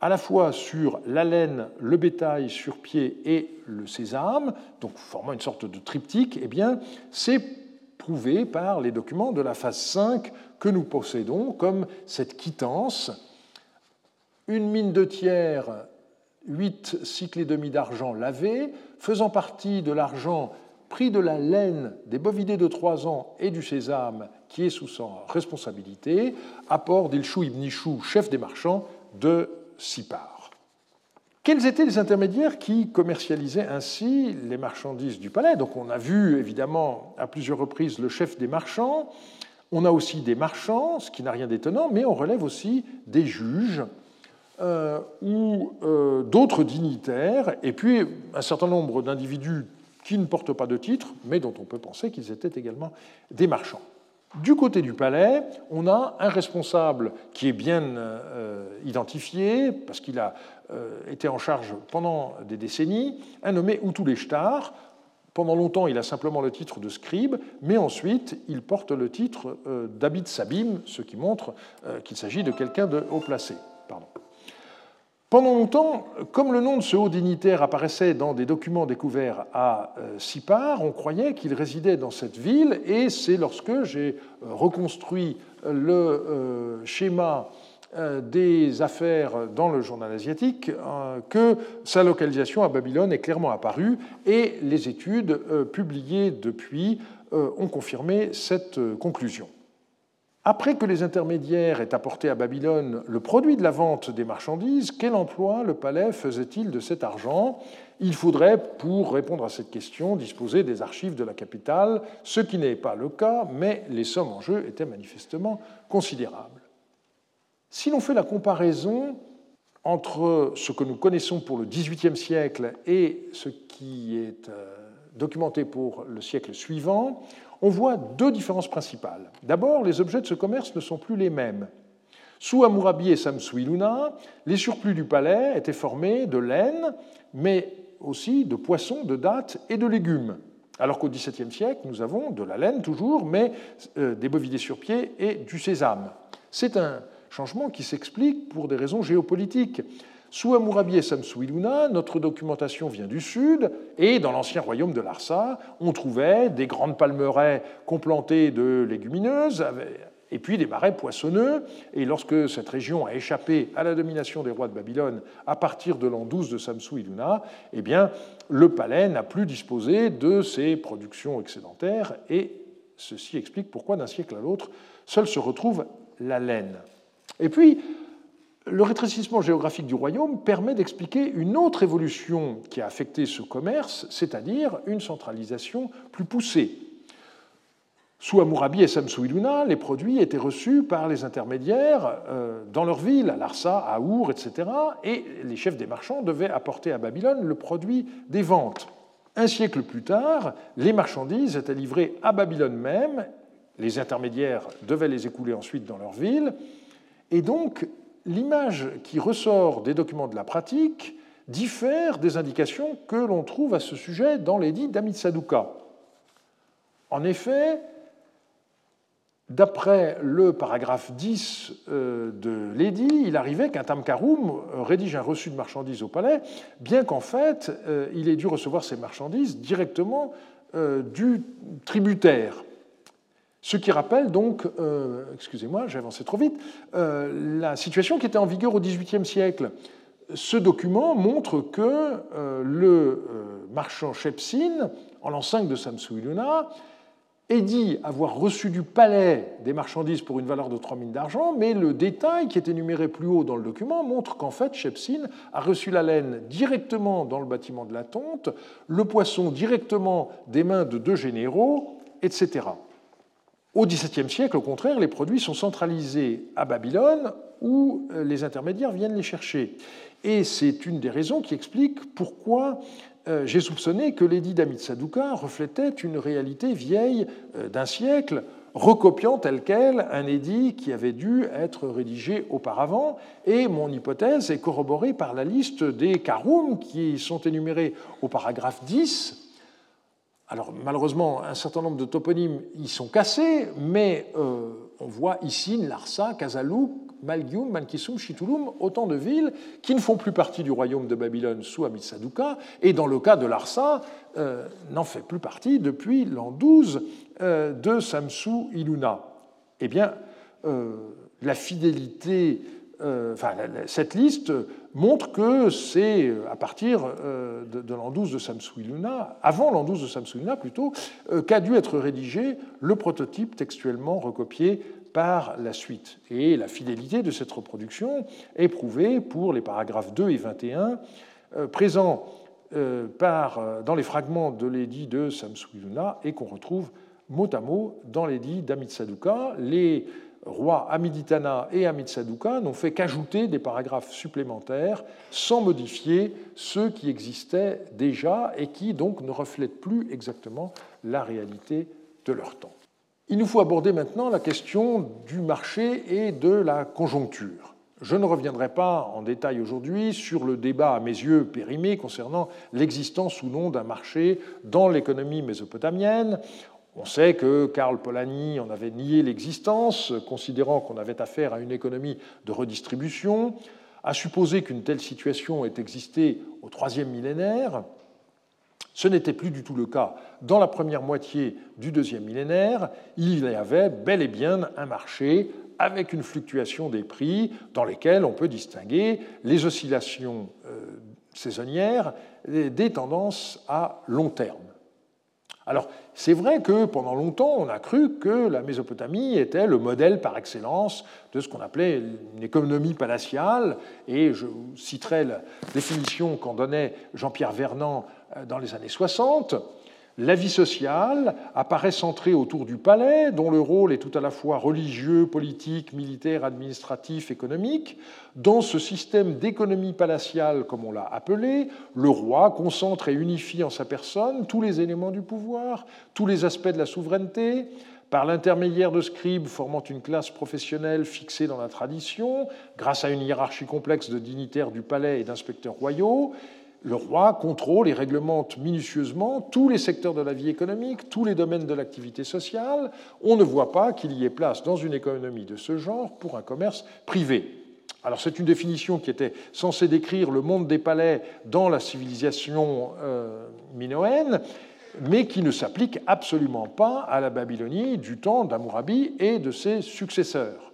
à la fois sur la laine, le bétail sur pied et le sésame, donc formant une sorte de triptyque, eh bien, c'est prouvé par les documents de la phase 5 que nous possédons, comme cette quittance, une mine de tiers, 8 cycles et demi d'argent lavé, faisant partie de l'argent pris de la laine des bovidés de 3 ans et du sésame qui est sous sa responsabilité, apport d'Ilchou ibn chef des marchands de Sipar. Quels étaient les intermédiaires qui commercialisaient ainsi les marchandises du palais? Donc on a vu évidemment à plusieurs reprises le chef des marchands, on a aussi des marchands, ce qui n'a rien d'étonnant, mais on relève aussi des juges euh, ou euh, d'autres dignitaires, et puis un certain nombre d'individus qui ne portent pas de titre, mais dont on peut penser qu'ils étaient également des marchands. Du côté du palais, on a un responsable qui est bien euh, identifié, parce qu'il a euh, été en charge pendant des décennies, un nommé Outuleshtar. Pendant longtemps, il a simplement le titre de scribe, mais ensuite, il porte le titre euh, d'Abid Sabim, ce qui montre qu'il s'agit de quelqu'un de haut placé. Pendant longtemps, comme le nom de ce haut dignitaire apparaissait dans des documents découverts à euh, Sipar, on croyait qu'il résidait dans cette ville, et c'est lorsque j'ai euh, reconstruit le euh, schéma des affaires dans le journal asiatique que sa localisation à Babylone est clairement apparue, et les études publiées depuis ont confirmé cette conclusion. Après que les intermédiaires aient apporté à Babylone le produit de la vente des marchandises, quel emploi le palais faisait-il de cet argent? Il faudrait, pour répondre à cette question, disposer des archives de la capitale, ce qui n'est pas le cas, mais les sommes en jeu étaient manifestement considérables. Si l'on fait la comparaison entre ce que nous connaissons pour le XVIIIe siècle et ce qui est euh, documenté pour le siècle suivant, on voit deux différences principales. D'abord, les objets de ce commerce ne sont plus les mêmes. Sous Hammurabi et Samsuiluna, les surplus du palais étaient formés de laine, mais aussi de poissons, de dattes et de légumes. Alors qu'au XVIIe siècle, nous avons de la laine toujours, mais euh, des bovidés sur pied et du sésame. C'est un changement qui s'explique pour des raisons géopolitiques. Sous Hammurabi et Samsuiluna, notre documentation vient du sud, et dans l'ancien royaume de Larsa, on trouvait des grandes palmeraies complantées de légumineuses, et puis des marais poissonneux. Et lorsque cette région a échappé à la domination des rois de Babylone à partir de l'an 12 de Samsu-Iluna, eh bien, le palais n'a plus disposé de ses productions excédentaires, et ceci explique pourquoi d'un siècle à l'autre, seule se retrouve la laine. Et puis, le rétrécissement géographique du royaume permet d'expliquer une autre évolution qui a affecté ce commerce, c'est-à-dire une centralisation plus poussée. Sous Hammurabi et Samsu-Iluna, les produits étaient reçus par les intermédiaires euh, dans leur ville, à Larsa, à Our, etc., et les chefs des marchands devaient apporter à Babylone le produit des ventes. Un siècle plus tard, les marchandises étaient livrées à Babylone même, les intermédiaires devaient les écouler ensuite dans leur ville, et donc l'image qui ressort des documents de la pratique diffère des indications que l'on trouve à ce sujet dans l'édit d'Amitsaduka. En effet, D'après le paragraphe 10 euh, de l'édit, il arrivait qu'un Tamkarum rédige un reçu de marchandises au palais, bien qu'en fait, euh, il ait dû recevoir ces marchandises directement euh, du tributaire. Ce qui rappelle donc, euh, excusez-moi, j'ai avancé trop vite, euh, la situation qui était en vigueur au XVIIIe siècle. Ce document montre que euh, le marchand Shepsin, en l'an 5 de Samsu-Iluna, est dit avoir reçu du palais des marchandises pour une valeur de 3 000 d'argent, mais le détail qui est énuméré plus haut dans le document montre qu'en fait, Shepsin a reçu la laine directement dans le bâtiment de la tonte, le poisson directement des mains de deux généraux, etc. Au XVIIe siècle, au contraire, les produits sont centralisés à Babylone où euh, les intermédiaires viennent les chercher. Et c'est une des raisons qui explique pourquoi euh, j'ai soupçonné que l'édit d'Amit Sadouka reflétait une réalité vieille euh, d'un siècle, recopiant tel quel un édit qui avait dû être rédigé auparavant. Et mon hypothèse est corroborée par la liste des karoum qui sont énumérés au paragraphe 10 alors malheureusement, un certain nombre de toponymes y sont cassés, mais euh, on voit ici Larsa, Kazalouk, Malgium, Mankisum, Chitulum, autant de villes qui ne font plus partie du royaume de Babylone sous Amitsaduka, et dans le cas de Larsa, euh, n'en fait plus partie depuis l'an 12 euh, de Samsu Iluna. Eh bien, la fidélité euh, cette liste montre que c'est euh, à partir euh, de, l'an 12 de Samsuiluna, avant l'an 12 de Samsuiluna plutôt, qu'a dû être rédigé le prototype textuellement recopié par la suite. Et la fidélité de cette reproduction est prouvée pour les paragraphes 2 et 21 présents dans les fragments de l'édit de Samsuiluna et qu'on retrouve mot à mot dans l'édit d'Amitsaduka. Rois Amiditana et Amitsaduka n'ont fait qu'ajouter des paragraphes supplémentaires sans modifier ceux qui existaient déjà et qui donc ne reflètent plus exactement la réalité de leur temps. Il nous faut aborder maintenant la question du marché et de la conjoncture. Je ne reviendrai pas en détail aujourd'hui sur le débat à mes yeux périmé concernant l'existence ou non d'un marché dans l'économie mésopotamienne. On sait que Karl Polanyi en avait nié l'existence, considérant qu'on avait affaire à une économie de redistribution, a supposé qu'une telle situation ait existé au troisième millénaire. Ce n'était plus du tout le cas dans la première moitié du deuxième millénaire. Il y avait bel et bien un marché avec une fluctuation des prix dans lesquels on peut distinguer les oscillations euh, saisonnières des tendances à long terme. Alors, c'est vrai que pendant longtemps, on a cru que la Mésopotamie était le modèle par excellence de ce qu'on appelait une économie palatiale, et je citerai la définition qu'en donnait Jean-Pierre Vernant euh, dans les années 60. La vie sociale apparaît centrée autour du palais, dont le rôle est tout à la fois religieux, politique, militaire, administratif, économique. Dans ce système d'économie palatiale, comme on l'a appelé, le roi concentre et unifie en sa personne tous les éléments du pouvoir, tous les aspects de la souveraineté, par l'intermédiaire de scribes formant une classe professionnelle fixée dans la tradition, grâce à une hiérarchie complexe de dignitaires du palais et d'inspecteurs royaux, le roi contrôle et réglemente minutieusement tous les secteurs de la vie économique, tous les domaines de l'activité sociale. On ne voit pas qu'il y ait place dans une économie de ce genre pour un commerce privé. Alors c'est une définition qui était censée décrire le monde des palais dans la civilisation euh, minoenne, mais qui ne s'applique absolument pas à la Babylonie du temps d'Amourabi et de ses successeurs.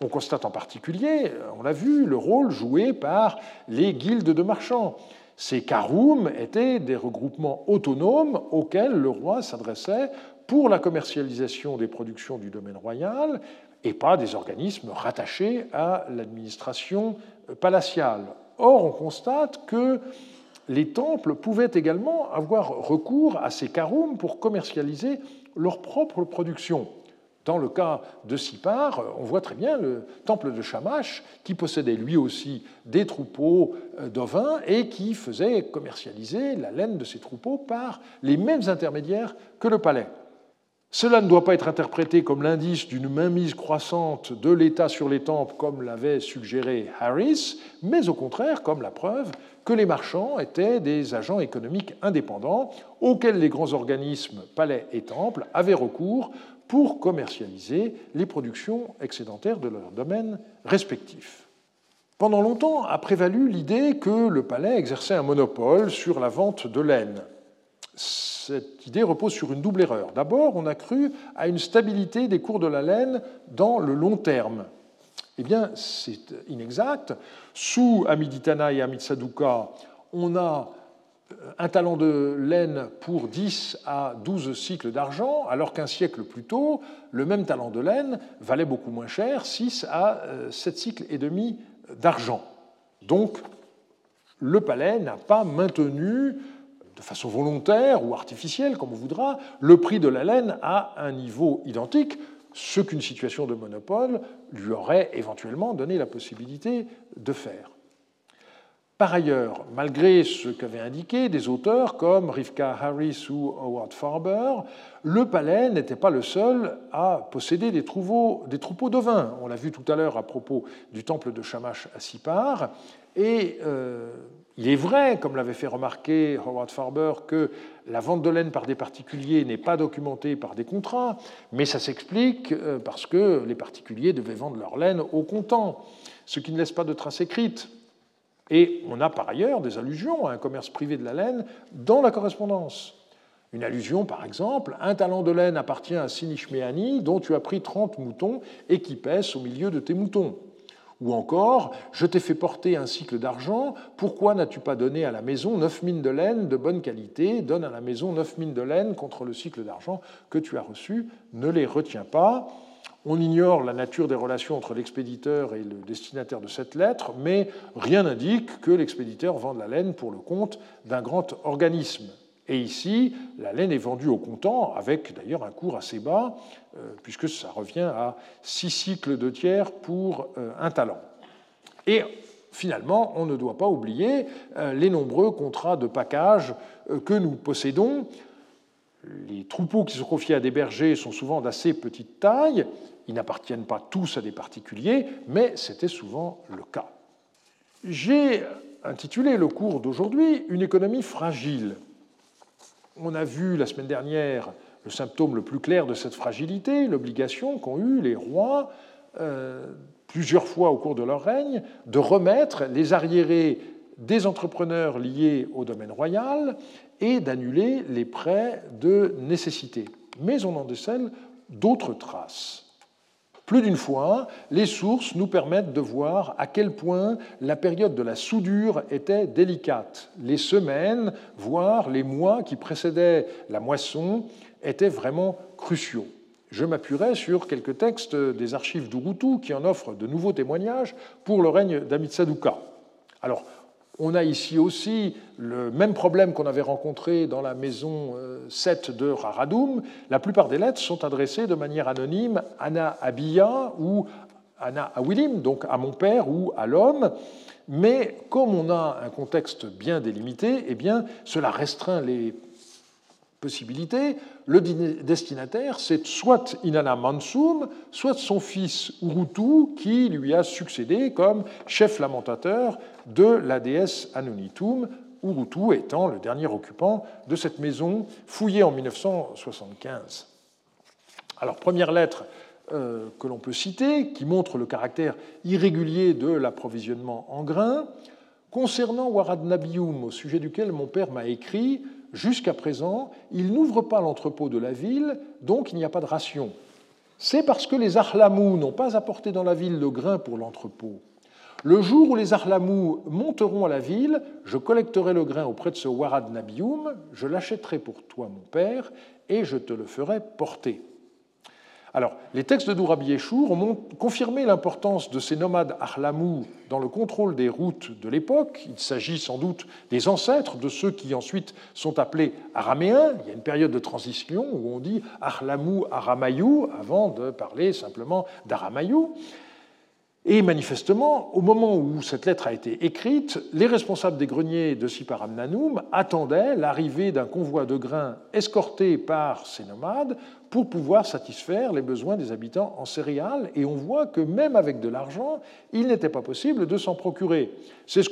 On constate en particulier, on l'a vu, le rôle joué par les guildes de marchands. Ces karoum étaient des regroupements autonomes auxquels le roi s'adressait pour la commercialisation des productions du domaine royal et pas des organismes rattachés à l'administration palatiale. Or, on constate que les temples pouvaient également avoir recours à ces karoum pour commercialiser leurs propres productions. Dans le cas de Sipar, on voit très bien le temple de Shamash qui possédait lui aussi des troupeaux euh, d'ovins et qui faisait commercialiser la laine de ces troupeaux par les mêmes intermédiaires que le palais. Cela ne doit pas être interprété comme l'indice d'une mainmise croissante de l'État sur les temples, comme l'avait suggéré Harris, mais au contraire comme la preuve que les marchands étaient des agents économiques indépendants auxquels les grands organismes, palais et temples, avaient recours pour commercialiser les productions excédentaires de leurs domaines respectifs. Pendant longtemps a prévalu l'idée que le palais exerçait un monopole sur la vente de laine cette idée repose sur une double erreur. D'abord, on a cru à une stabilité des cours de la laine dans le long terme. Eh bien, c'est inexact. Sous Amiditana et Amitsaduka, on a un talent de laine pour 10 à 12 cycles d'argent, alors qu'un siècle plus tôt, le même talent de laine valait beaucoup moins cher, 6 à 7 euh, cycles et demi d'argent. Donc, le palais n'a pas maintenu de façon volontaire ou artificielle, comme on voudra, le prix de la laine à un niveau identique, ce qu'une situation de monopole lui aurait éventuellement donné la possibilité de faire. Par ailleurs, malgré ce qu'avaient indiqué des auteurs comme Rivka Harris ou Howard Farber, le palais n'était pas le seul à posséder des troupeaux, des troupeaux. On l'a vu tout à l'heure à propos du temple de Shamash à Sipar. Et euh, il est vrai, comme l'avait fait remarquer Howard Farber, que la vente de laine par des particuliers n'est pas documentée par des contrats, mais ça s'explique euh, parce que les particuliers devaient vendre leur laine au comptant, ce qui ne laisse pas de traces écrites. Et on a par ailleurs des allusions à un commerce privé de la laine dans la correspondance. Une allusion, par exemple, un talent de laine appartient à Sinishmeani, dont tu as pris 30 moutons et qui pèsent au milieu de tes moutons. Ou encore, je t'ai fait porter un cycle d'argent, pourquoi n'as-tu pas donné à la maison neuf mines de laine de bonne qualité? Donne à la maison neuf mines de laine contre le cycle d'argent que tu as reçu, ne les retiens pas. On ignore la nature des relations entre l'expéditeur et le destinataire de cette lettre, mais rien n'indique que l'expéditeur vende la laine pour le compte d'un grand organisme. Et ici, la laine est vendue au comptant, avec d'ailleurs un cours assez bas, euh, puisque ça revient à six cycles de tiers pour euh, un talent. Et finalement, on ne doit pas oublier euh, les nombreux contrats de package que nous possédons. Les troupeaux qui sont confiés à des bergers sont souvent d'assez petite taille. Ils n'appartiennent pas tous à des particuliers, mais c'était souvent le cas. J'ai intitulé le cours d'aujourd'hui Une économie fragile on a vu la semaine dernière le symptôme le plus clair de cette fragilité, l'obligation qu'ont eue les rois, euh, plusieurs fois au cours de leur règne, de remettre les arriérés des entrepreneurs liés au domaine royal et d'annuler les prêts de nécessité. Mais on en décèle d'autres traces. Plus d'une fois, les sources nous permettent de voir à quel point la période de la soudure était délicate. Les semaines, voire les mois qui précédaient la moisson étaient vraiment cruciaux. Je m'appuierai sur quelques textes des archives d'Urutu qui en offrent de nouveaux témoignages pour le règne d'Amitsaduka. Alors, on a ici aussi le même problème qu'on avait rencontré dans la maison 7 euh, de Raradoum. La plupart des lettres sont adressées de manière anonyme Anna Abiya ou Anna Awilim, donc à mon père ou à l'homme. Mais comme on a un contexte bien délimité, eh bien, cela restreint les possibilité, le destinataire, c'est soit Inanna Mansum, soit son fils Urutu, qui lui a succédé comme chef lamentateur de la déesse Anunitum, Urutu étant le dernier occupant de cette maison fouillée en 1975. Alors, première lettre euh, que l'on peut citer, qui montre le caractère irrégulier de l'approvisionnement en grains. Concernant Warad Nabium, au sujet duquel mon père m'a écrit, jusqu'à présent, il n'ouvre pas l'entrepôt de la ville, donc il n'y a pas de ration. C'est parce que les Ahlamou n'ont pas apporté dans la ville le grain pour l'entrepôt. Le jour où les Ahlamou monteront à la ville, je collecterai le grain auprès de ce Warad Nabium, je l'achèterai pour toi, mon père, et je te le ferai porter. Alors, les textes de Dourabi ont confirmé l'importance de ces nomades Ahlamou dans le contrôle des routes de l'époque. Il s'agit sans doute des ancêtres de ceux qui ensuite sont appelés araméens. Il y a une période de transition où on dit Ahlamou, Aramayou, avant de parler simplement d'Aramayou. Et manifestement, au moment où cette lettre a été écrite, les responsables des greniers de Siparamnanoum attendaient l'arrivée d'un convoi de grains escorté par ces nomades pour pouvoir satisfaire les besoins des habitants en céréales. Et on voit que même avec de l'argent, il n'était pas possible de s'en procurer. C'est ce,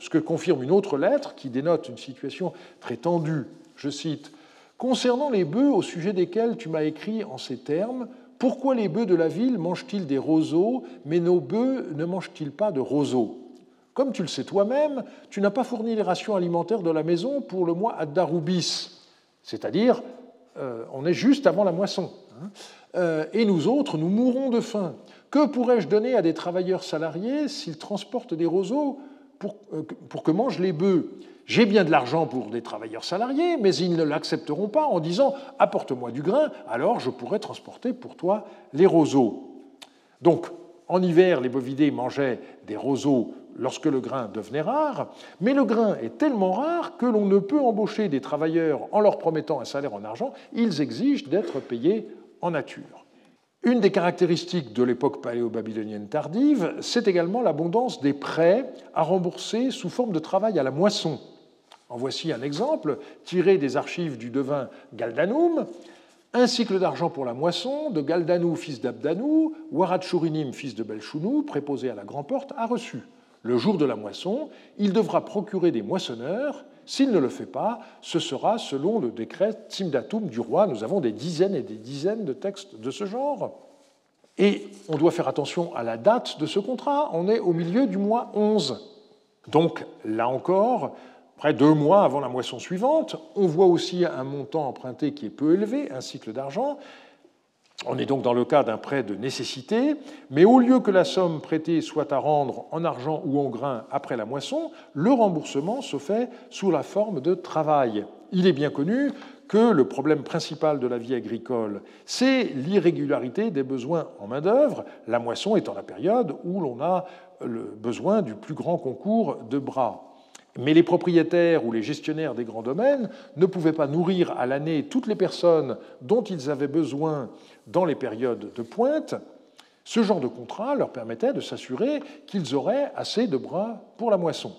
ce que confirme une autre lettre qui dénote une situation très tendue. Je cite Concernant les bœufs au sujet desquels tu m'as écrit en ces termes, pourquoi les bœufs de la ville mangent-ils des roseaux, mais nos bœufs ne mangent-ils pas de roseaux? Comme tu le sais toi-même, tu n'as pas fourni les rations alimentaires de la maison pour le mois Addaroubis, c'est-à-dire euh, on est juste avant la moisson. Hein. Euh, et nous autres, nous mourons de faim. Que pourrais-je donner à des travailleurs salariés s'ils transportent des roseaux pour, euh, pour que mangent les bœufs j'ai bien de l'argent pour des travailleurs salariés, mais ils ne l'accepteront pas en disant apporte-moi du grain, alors je pourrai transporter pour toi les roseaux. Donc, en hiver, les bovidés mangeaient des roseaux lorsque le grain devenait rare, mais le grain est tellement rare que l'on ne peut embaucher des travailleurs en leur promettant un salaire en argent, ils exigent d'être payés en nature. Une des caractéristiques de l'époque paléo-babylonienne tardive, c'est également l'abondance des prêts à rembourser sous forme de travail à la moisson. En voici un exemple tiré des archives du devin Galdanoum. Un cycle d'argent pour la moisson de Galdanou, fils d'Abdanou, Waratchourinim, fils de Belchounou, préposé à la grand-porte, a reçu. Le jour de la moisson, il devra procurer des moissonneurs. S'il ne le fait pas, ce sera selon le décret Timdatum du roi. Nous avons des dizaines et des dizaines de textes de ce genre. Et on doit faire attention à la date de ce contrat. On est au milieu du mois 11. Donc, là encore, près deux mois avant la moisson suivante. On voit aussi un montant emprunté qui est peu élevé, un cycle d'argent. On est donc dans le cas d'un prêt de nécessité, mais au lieu que la somme prêtée soit à rendre en argent ou en grain après la moisson, le remboursement se fait sous la forme de travail. Il est bien connu que le problème principal de la vie agricole, c'est l'irrégularité des besoins en main-d'œuvre, la moisson étant la période où l'on a le besoin du plus grand concours de bras. Mais les propriétaires ou les gestionnaires des grands domaines ne pouvaient pas nourrir à l'année toutes les personnes dont ils avaient besoin dans les périodes de pointe. Ce genre de contrat leur permettait de s'assurer qu'ils auraient assez de bras pour la moisson.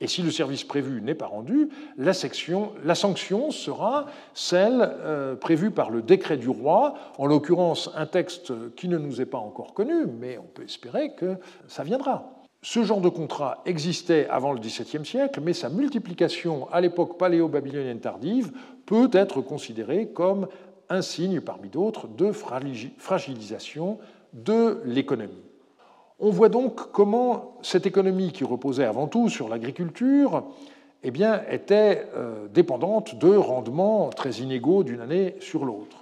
Et si le service prévu n'est pas rendu, la, sanction sera celle euh, prévue par le décret du roi, en l'occurrence un texte qui ne nous est pas encore connu, mais on peut espérer que ça viendra. Ce genre de contrat existait avant le XVIIe siècle, mais sa multiplication à l'époque paléo-babylonienne tardive peut être considérée comme un signe parmi d'autres de fragilisation de l'économie. On voit donc comment cette économie qui reposait avant tout sur l'agriculture eh était euh, dépendante de rendements très inégaux d'une année sur l'autre.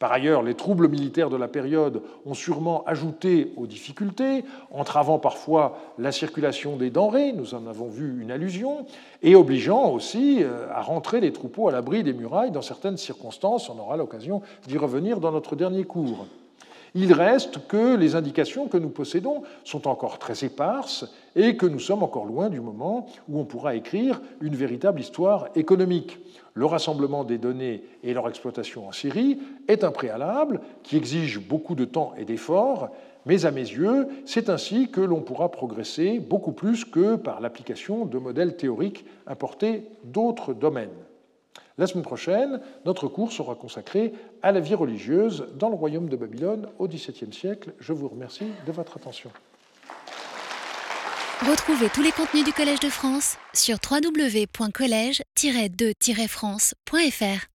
Par ailleurs, les troubles militaires de la période ont sûrement ajouté aux difficultés, entravant parfois la circulation des denrées, nous en avons vu une allusion, et obligeant aussi euh, à rentrer les troupeaux à l'abri des murailles dans certaines circonstances. On aura l'occasion d'y revenir dans notre dernier cours. Il reste que les indications que nous possédons sont encore très éparses et que nous sommes encore loin du moment où on pourra écrire une véritable histoire économique. Le rassemblement des données et leur exploitation en Syrie est un préalable qui exige beaucoup de temps et d'efforts, mais à mes yeux, c'est ainsi que l'on pourra progresser beaucoup plus que par l'application de modèles théoriques importés d'autres domaines. La semaine prochaine, notre cours sera consacré à la vie religieuse dans le royaume de Babylone au XVIIe siècle. Je vous remercie de votre attention. Retrouvez tous les contenus du Collège de France sur www.colège-2-france.fr.